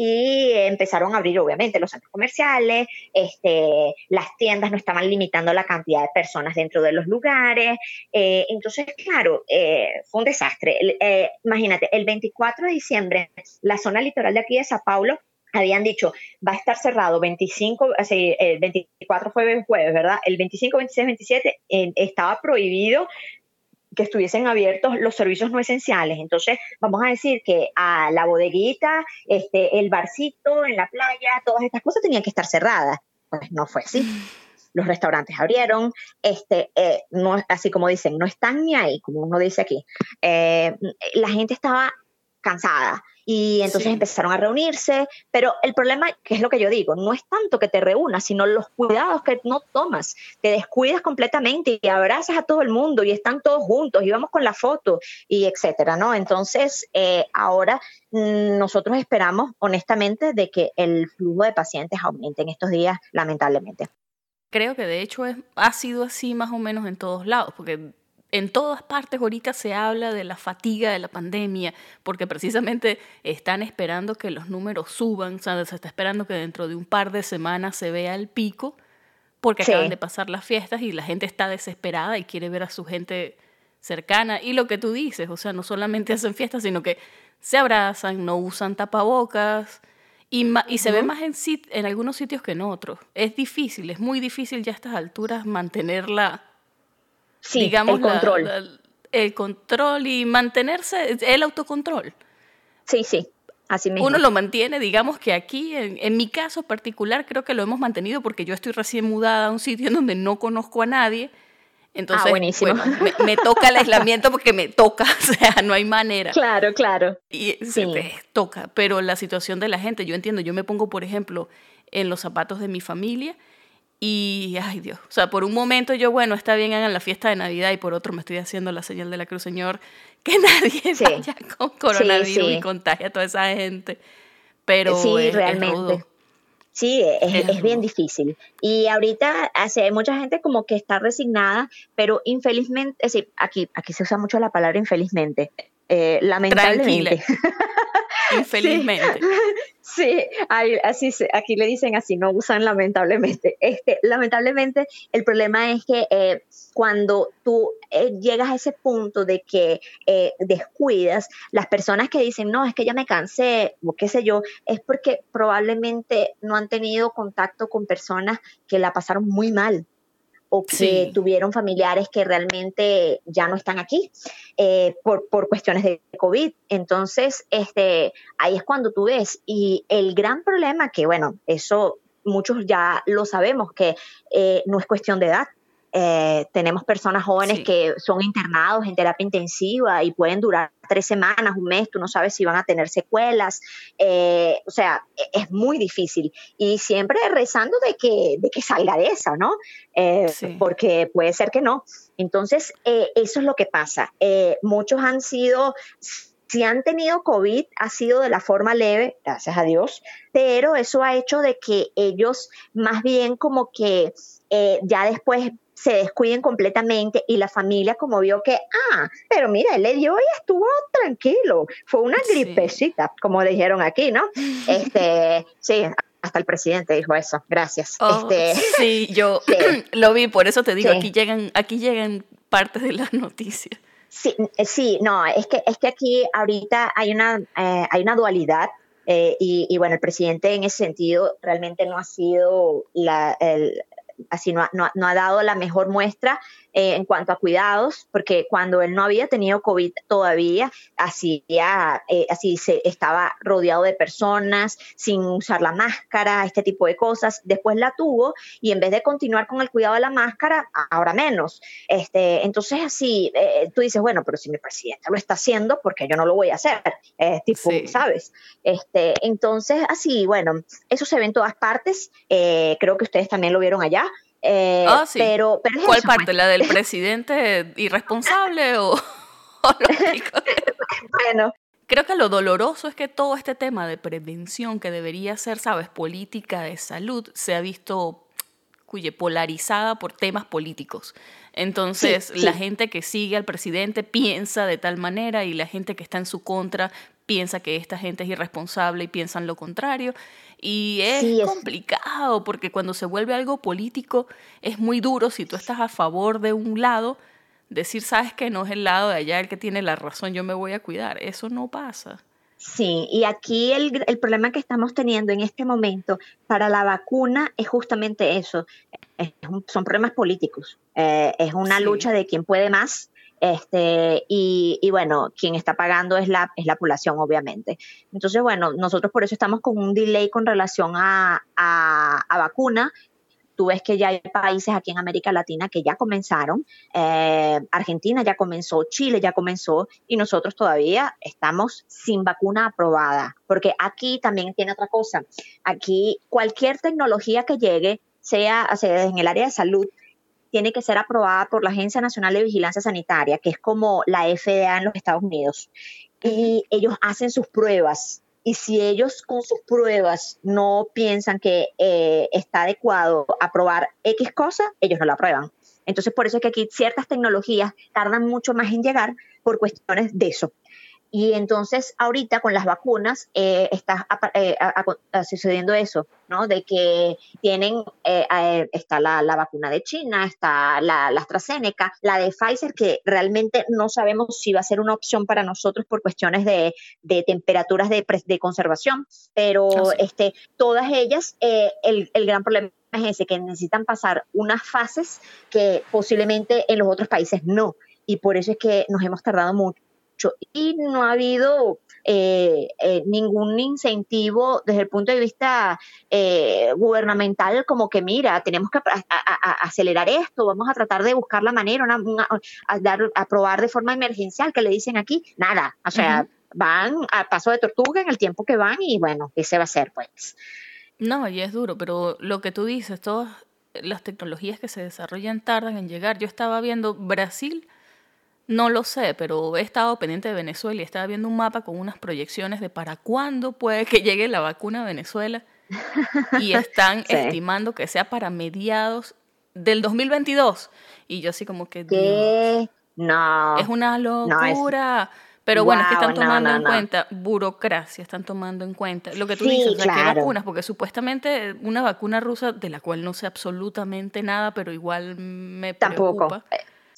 Y empezaron a abrir, obviamente, los centros comerciales, este, las tiendas no estaban limitando la cantidad de personas dentro de los lugares. Eh, entonces, claro, eh, fue un desastre. Eh, imagínate, el 24 de diciembre, la zona litoral de aquí de Sao Paulo habían dicho, va a estar cerrado 25, así, el 24 fue el jueves, ¿verdad? El 25, 26, 27 estaba prohibido que estuviesen abiertos los servicios no esenciales. Entonces, vamos a decir que a la bodeguita, este, el barcito en la playa, todas estas cosas tenían que estar cerradas. Pues no fue así. Los restaurantes abrieron, este, eh, no, así como dicen, no están ni ahí, como uno dice aquí. Eh, la gente estaba cansada y entonces empezaron a reunirse, pero el problema, que es lo que yo digo, no es tanto que te reúnas, sino los cuidados que no tomas, te descuidas completamente y abrazas a todo el mundo y están todos juntos y vamos con la foto y etcétera, ¿no? Entonces, eh, ahora mm, nosotros esperamos honestamente de que el flujo de pacientes aumente en estos días, lamentablemente. Creo que de hecho es, ha sido así más o menos en todos lados, porque en todas partes ahorita se habla de la fatiga de la pandemia, porque precisamente están esperando que los números suban, o sea, se está esperando que dentro de un par de semanas se vea el pico, porque acaban de pasar las fiestas y la gente está desesperada y quiere ver a su gente cercana. Y lo que tú dices, o sea, no solamente hacen fiestas, sino que se abrazan, no usan tapabocas. Y, y se ve más en, en algunos sitios que en otros. Es difícil, es muy difícil ya a estas alturas mantenerla Sí, digamos, el control. el control y mantenerse, el autocontrol. Sí, sí, así mismo. Uno lo mantiene, digamos que aquí, en, mi caso particular, creo que lo hemos mantenido porque yo estoy recién mudada a un sitio en donde no conozco a nadie. Entonces, ah, buenísimo. me, toca el aislamiento porque me toca, o sea, no hay manera. Claro, claro. Y se te toca, pero la situación de la gente, yo entiendo, yo me pongo, por ejemplo, en los zapatos de mi familia y, ay Dios, o sea, por un momento yo, bueno, está bien, hagan la fiesta de Navidad y por otro me estoy haciendo la señal de la cruz, Señor, que nadie vaya con coronavirus y contagie a toda esa gente. Pero sí, realmente. sí, es, bien difícil. Y ahorita hace mucha gente como que está resignada, pero infelizmente, es decir, aquí, aquí se usa mucho la palabra infelizmente. Eh, lamentablemente. Infelizmente. Sí, así aquí le dicen así, no usan lamentablemente. Este, lamentablemente, el problema es que eh, cuando tú eh, llegas a ese punto de que eh, descuidas, las personas que dicen, no, es que ya me cansé, o qué sé yo, es porque probablemente no han tenido contacto con personas que la pasaron muy mal o que tuvieron familiares que realmente ya no están aquí eh, por, por, cuestiones de COVID. Entonces, este, ahí es cuando tú ves. Y el gran problema, que bueno, eso muchos ya lo sabemos, que eh, no es cuestión de edad, eh, tenemos personas jóvenes que son internados en terapia intensiva y pueden durar tres semanas, un mes, tú no sabes si van a tener secuelas, eh, o sea, e, es muy difícil. Y siempre rezando de que, de que salga de esa, ¿no? Eh, porque puede ser que no. Entonces, eso es lo que pasa. muchos han sido si han tenido COVID, ha sido de la forma leve, gracias a Dios, pero eso ha hecho de que ellos más bien como que ya después se descuiden completamente y la familia como vio que, ah, pero mira, él le dio y estuvo tranquilo, fue una gripecita, como dijeron aquí, ¿no? Este, sí, hasta el presidente dijo eso, gracias. Oh, este, sí, yo lo vi, por eso te digo, aquí llegan, aquí llegan partes de las noticias. Sí, sí, no, es que, es que aquí ahorita hay una, eh, hay una dualidad eh, y, bueno, el presidente en ese sentido realmente no ha sido la, el, así no ha, dado la mejor muestra eh, en cuanto a cuidados, porque cuando él no había tenido COVID todavía, así, eh, así se estaba rodeado de personas, sin usar la máscara, este tipo de cosas. Después la tuvo y en vez de continuar con el cuidado de la máscara, ahora menos. Este, entonces así, eh, tú dices, bueno, pero si mi presidente lo está haciendo, porque yo no lo voy a hacer? tipo, ¿sabes? Este, entonces, así, bueno, eso se ve en todas partes. creo que ustedes también lo vieron allá. Eh, ah, pero, ¿Cuál parte? Pues. ¿La del presidente irresponsable o, bueno. Creo que lo doloroso es que todo este tema de prevención que debería ser, sabes, política de salud, se ha visto cuye, polarizada por temas políticos. Entonces, la gente que sigue al presidente piensa de tal manera y la gente que está en su contra piensa que esta gente es irresponsable y piensan lo contrario. Y es, complicado porque cuando se vuelve algo político es muy duro si tú estás a favor de un lado, decir, sabes que no es el lado de allá el que tiene la razón, yo me voy a cuidar. Eso no pasa. Sí, y aquí el, el, problema que estamos teniendo en este momento para la vacuna es justamente eso, son problemas políticos, eh, es una lucha de quién puede más Este, y, y, bueno, quien está pagando es la, es la población, obviamente. Entonces, bueno, nosotros por eso estamos con un delay con relación a, a, vacuna Tú ves que ya hay países aquí en América Latina que ya comenzaron, eh, Argentina ya comenzó, Chile ya comenzó y nosotros todavía estamos sin vacuna aprobada, porque aquí también tiene otra cosa. Aquí cualquier tecnología que llegue, sea, sea en el área de salud, tiene que ser aprobada por la Agencia Nacional de Vigilancia Sanitaria, que es como la FDA en los Estados Unidos. Y ellos hacen sus pruebas y si ellos con sus pruebas no piensan que eh, está adecuado aprobar X cosa, ellos no la aprueban. Entonces, por eso es que aquí ciertas tecnologías tardan mucho más en llegar por cuestiones de eso. Y entonces ahorita con las vacunas eh, está eh, sucediendo eso, ¿no? De que tienen, eh, está la, vacuna de China, está la, la, AstraZeneca, la de Pfizer, que realmente no sabemos si va a ser una opción para nosotros por cuestiones de, temperaturas de, de, conservación, pero ah, este, todas ellas, el, el gran problema es ese, que necesitan pasar unas fases que posiblemente en los otros países no. Y por eso es que nos hemos tardado mucho y no ha habido eh, eh, ningún incentivo desde el punto de vista eh, gubernamental como que mira, tenemos que acelerar esto, vamos a tratar de buscar la manera, a, dar, a probar de forma emergencial, que le dicen aquí, nada, o sea, van a paso de tortuga en el tiempo que van y bueno, ¿qué se va a hacer pues? No, y es duro, pero lo que tú dices, todas las tecnologías que se desarrollan tardan en llegar. Yo estaba viendo Brasil no lo sé, pero he estado pendiente de Venezuela y estaba viendo un mapa con unas proyecciones de para cuándo puede que llegue la vacuna a Venezuela. Y están estimando que sea para mediados del 2022. Y yo así como que... ¿Qué? No. Es una locura. Pero bueno, es que están tomando en cuenta burocracia, están tomando en cuenta lo que tú dices, o sea, vacunas, porque supuestamente una vacuna rusa de la cual no sé absolutamente nada, pero igual me Tampoco. preocupa.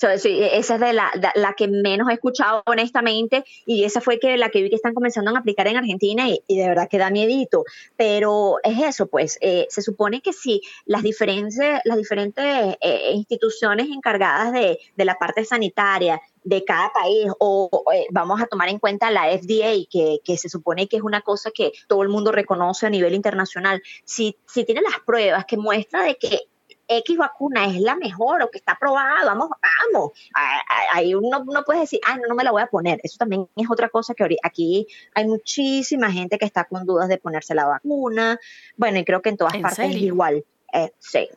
Esa es de la, la, que menos he escuchado honestamente y esa fue que la que vi que están comenzando a aplicar en Argentina y, de verdad que da miedito. Pero es eso, pues eh, se supone que si las diferentes, las diferentes eh, instituciones encargadas de, de, la parte sanitaria de cada país o, eh, vamos a tomar en cuenta la FDA, que, que, se supone que es una cosa que todo el mundo reconoce a nivel internacional, si, si tiene las pruebas que muestra de que X vacuna es la mejor o que está aprobada, vamos, vamos. Ahí uno no puede decir, ah, no, no me la voy a poner. Eso también es otra cosa que aquí hay muchísima gente que está con dudas de ponerse la vacuna. Bueno, y creo que en todas partes es igual. Eh, sí,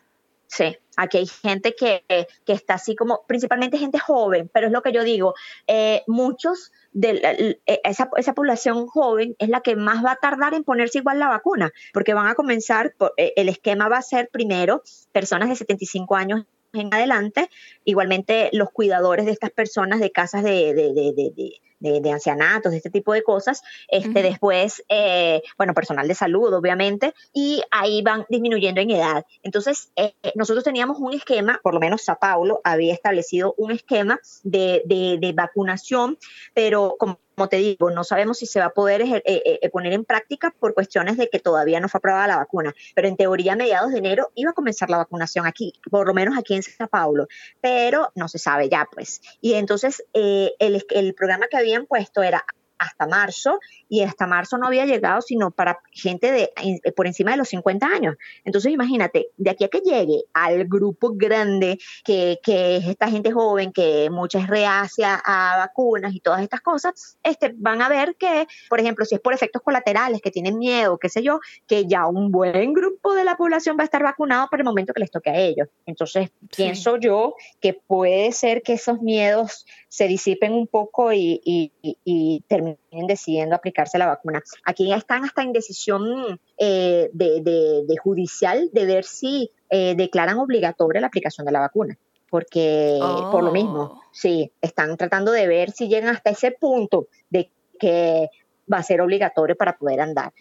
Sí, aquí hay gente que, que, está así como, principalmente gente joven, pero es lo que yo digo, eh, muchos de eh, esa, esa, población joven es la que más va a tardar en ponerse igual la vacuna, porque van a comenzar, eh, el esquema va a ser primero personas de 75 años en adelante, igualmente los cuidadores de estas personas de casas de de, ancianatos, de este tipo de cosas. Este, Después, eh, bueno, personal de salud, obviamente, y ahí van disminuyendo en edad. Entonces, eh, nosotros teníamos un esquema, por lo menos Sao Paulo había establecido un esquema de, de, de vacunación, pero como como te digo, no sabemos si se va a poder eh, eh, eh, poner en práctica por cuestiones de que todavía no fue aprobada la vacuna, pero en teoría a mediados de enero iba a comenzar la vacunación aquí, por lo menos aquí en Sao Paulo, pero no se sabe ya pues. Y entonces el, el programa que habían puesto era hasta marzo y hasta marzo no había llegado sino para gente de por encima de los 50 años. Entonces imagínate, de aquí a que llegue al grupo grande que, que es esta gente joven, que mucha es reacia a vacunas y todas estas cosas, este, van a ver que, por ejemplo, si es por efectos colaterales, que tienen miedo, qué sé yo, que ya un buen grupo de la población va a estar vacunado para el momento que les toque a ellos. Entonces, pienso yo que puede ser que esos miedos se disipen un poco y, y, y terminen decidiendo aplicarse la vacuna. Aquí ya están hasta en decisión eh, de, judicial de ver si eh, declaran obligatoria la aplicación de la vacuna porque por lo mismo, oh. sí, están tratando de ver si llegan hasta ese punto de que va a ser obligatorio para poder andar.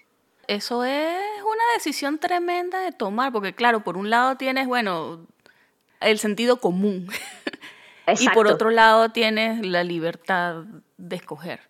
Eso es una decisión tremenda de tomar, porque claro, por un lado tienes, bueno, el sentido común, y por otro lado tienes la libertad de escoger.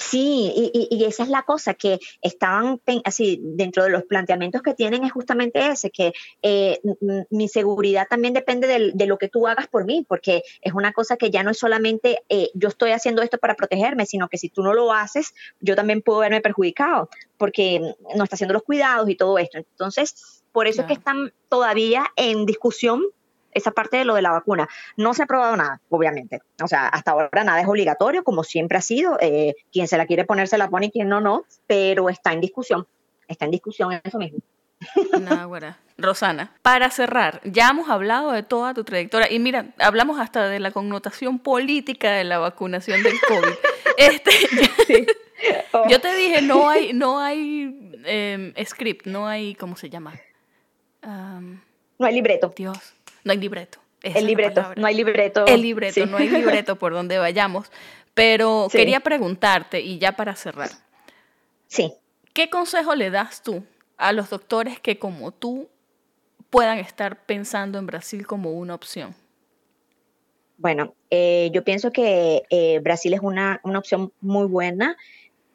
Sí, y, esa es la cosa, que estaban así, dentro de los planteamientos que tienen es justamente ese, que eh, mi seguridad también depende de, lo que tú hagas por mí, porque es una cosa que ya no es solamente eh, yo estoy haciendo esto para protegerme, sino que si tú no lo haces, yo también puedo verme perjudicado, porque no está haciendo los cuidados y todo esto. Entonces, por eso es que están todavía en discusión esa parte de lo de la vacuna. No se ha probado nada, obviamente. O sea, hasta ahora nada es obligatorio, como siempre ha sido. Eh, quien se la quiere poner se la pone y quien no, no. Pero está en discusión. Está en discusión eso mismo. Nada, Rosana, para cerrar, ya hemos hablado de toda tu trayectoria y mira, hablamos hasta de la connotación política de la vacunación del COVID. este, Yo te dije, no hay, no hay em, script, no hay, ¿cómo se llama? no hay libreto. Dios. No hay libreto. el libreto, no hay libreto. El libreto, no hay libreto por donde vayamos. Pero quería preguntarte, y ya para cerrar. Sí. ¿Qué consejo le das tú a los doctores que como tú puedan estar pensando en Brasil como una opción? Bueno, eh, yo pienso que eh, Brasil es una, una, opción muy buena.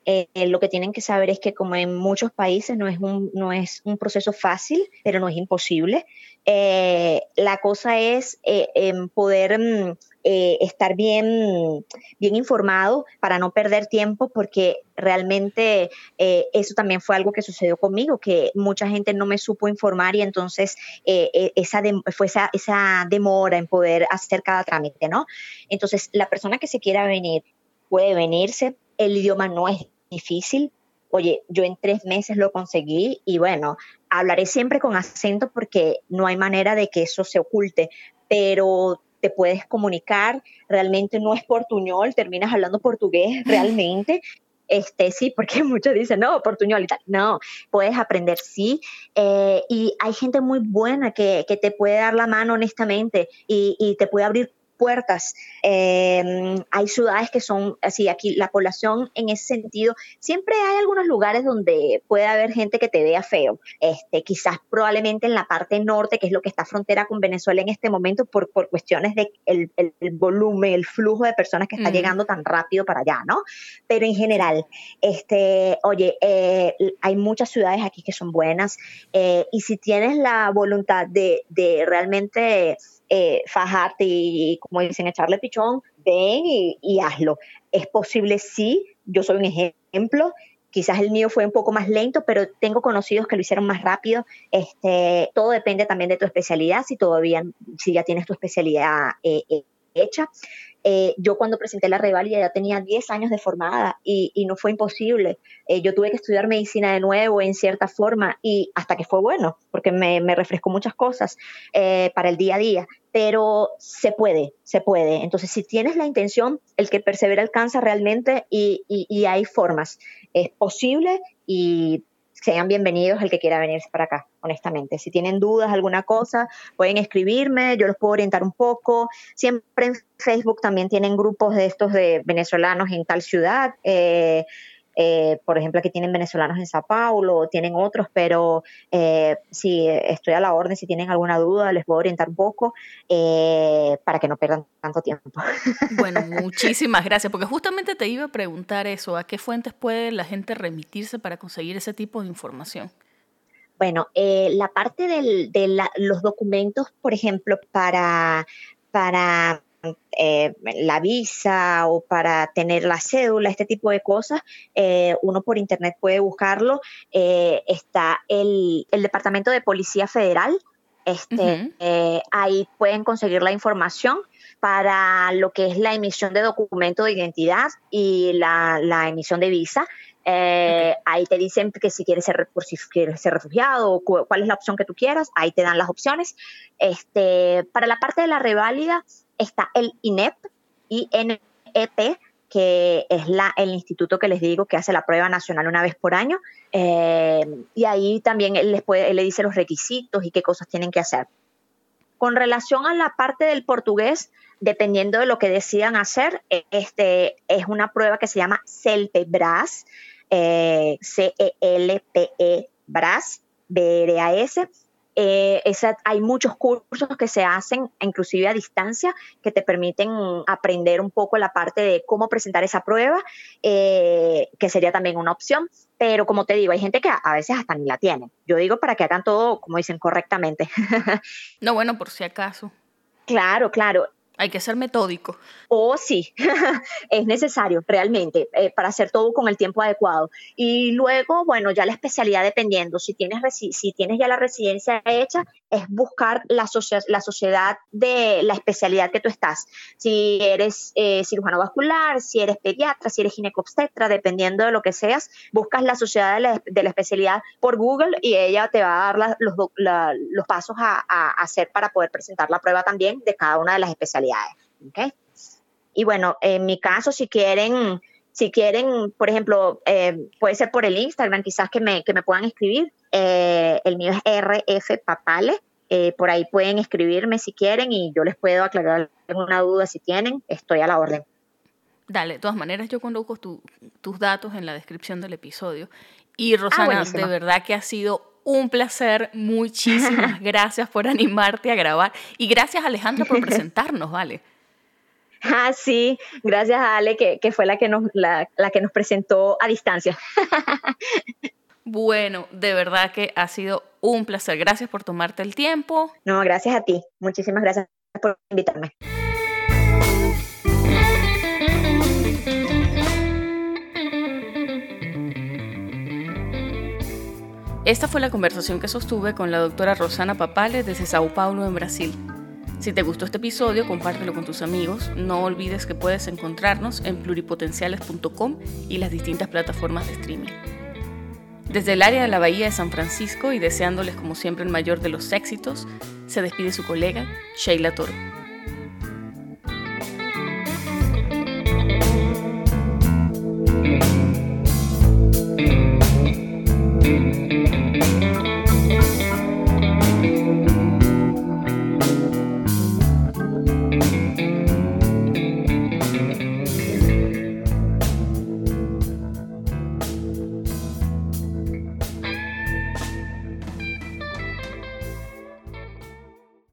Eh, lo que tienen que saber es que como en muchos países no es un, no es un proceso fácil, pero no es imposible. Eh, la cosa es eh, poder mm, estar bien, bien informado para no perder tiempo, porque realmente eso también fue algo que sucedió conmigo, que mucha gente no me supo informar y entonces esa fue esa, esa demora en poder hacer cada trámite, ¿no? Entonces, la persona que se quiera venir puede venirse, el idioma no es difícil. Oye, yo en tres meses lo conseguí y bueno, hablaré siempre con acento porque no hay manera de que eso se oculte, pero te puedes comunicar, realmente no es portuñol, terminas hablando portugués realmente. Este, sí, porque muchos dicen, no, portuñol y tal. No, puedes aprender, sí. Eh, y hay gente muy buena que, que, te puede dar la mano honestamente y, y te puede abrir puertas. Em, hay ciudades que son así, aquí la población en ese sentido, siempre hay algunos lugares donde puede haber gente que te vea feo. Este, quizás probablemente en la parte norte, que es lo que está frontera con Venezuela en este momento, por, por cuestiones de el, volumen, el flujo de personas que está llegando tan rápido para allá, ¿no? Pero en general, este, oye, eh, hay muchas ciudades aquí que son buenas eh, y si tienes la voluntad de, de realmente eh, fajarte y, como dicen, echarle pichón, ven y, hazlo. Es posible, sí, yo soy un ejemplo, quizás el mío fue un poco más lento, pero tengo conocidos que lo hicieron más rápido. Este, todo depende también de tu especialidad, si todavía, si ya tienes tu especialidad eh, eh, hecha. Eh, yo cuando presenté la revalida ya tenía 10 años de formada y, no fue imposible. Eh, yo tuve que estudiar medicina de nuevo en cierta forma y hasta que fue bueno, porque me, refrescó muchas cosas eh, para el día a día. Pero se puede, se puede. Entonces, si tienes la intención, el que persevera alcanza realmente y, y hay formas. Es posible y sean bienvenidos el que quiera venirse para acá, honestamente. Si tienen dudas, alguna cosa, pueden escribirme, yo los puedo orientar un poco. Siempre en Facebook también tienen grupos de estos de venezolanos en tal ciudad. Eh, eh, por ejemplo, aquí tienen venezolanos en Sao Paulo, tienen otros, pero eh, si estoy a la orden, si tienen alguna duda, les puedo orientar un poco eh, para que no pierdan tanto tiempo. Bueno, muchísimas gracias, porque justamente te iba a preguntar eso, ¿a qué fuentes puede la gente remitirse para conseguir ese tipo de información? Bueno, la parte de los documentos, por ejemplo, para, para eh, la visa o para tener la cédula, este tipo de cosas, eh, uno por internet puede buscarlo. Eh, está el, Departamento de Policía Federal, este, ahí pueden conseguir la información para lo que es la emisión de documento de identidad y la, emisión de visa. Ahí te dicen que si quieres ser, por si quieres ser refugiado, cuál es la opción que tú quieras, ahí te dan las opciones. Este, para la parte de la reválida, está el INEP, INEP, que es la, el instituto que les digo que hace la prueba nacional una vez por año. Eh, y ahí también él les puede, le dice los requisitos y qué cosas tienen que hacer. Con relación a la parte del portugués, dependiendo de lo que decidan hacer, este, es una prueba que se llama CELPE-BRAS, eh, C-E-L-P-E-BRAS, B-R-A-S. Eh, hay muchos cursos que se hacen, inclusive a distancia, que te permiten aprender un poco la parte de cómo presentar esa prueba, eh, que sería también una opción. Pero como te digo, hay gente que a, veces hasta ni la tiene. Yo digo para que hagan todo, como dicen, correctamente. no, bueno, por si acaso. Claro, claro. Hay que ser metódico. O sí, es necesario realmente eh, para hacer todo con el tiempo adecuado. Y luego, bueno, ya la especialidad dependiendo, si tienes, si tienes ya la residencia hecha, es buscar la, la sociedad de la especialidad que tú estás. Si eres eh, cirujano vascular, si eres pediatra, si eres ginecobstetra, dependiendo de lo que seas, buscas la sociedad de la, especialidad por Google y ella te va a dar los, los, pasos a, a hacer para poder presentar la prueba también de cada una de las especialidades. Y bueno, en mi caso, si quieren, si quieren, por ejemplo, eh, puede ser por el Instagram, quizás que me, que me puedan escribir. Eh, el mío es RF Papale. Eh, por ahí pueden escribirme si quieren y yo les puedo aclarar alguna duda si tienen. Estoy a la orden. Dale, de todas maneras yo coloco tus datos en la descripción del episodio. Y ah, Rosana, de verdad que ha sido un placer. Muchísimas gracias por animarte a grabar. Y gracias, Alejandra, por presentarnos, ¿vale? Ah, sí, gracias a Ale, que, fue la que, nos, la, que nos presentó a distancia. Bueno, de verdad que ha sido un placer. Gracias por tomarte el tiempo. No, gracias a ti. Muchísimas gracias por invitarme. Esta fue la conversación que sostuve con la doctora Rosana Papale desde Sao Paulo, en Brasil. Si te gustó este episodio, compártelo con tus amigos. No olvides que puedes encontrarnos en pluripotenciales.com y las distintas plataformas de streaming. Desde el área de la Bahía de San Francisco y deseándoles como siempre el mayor de los éxitos, se despide su colega Sheila Toro.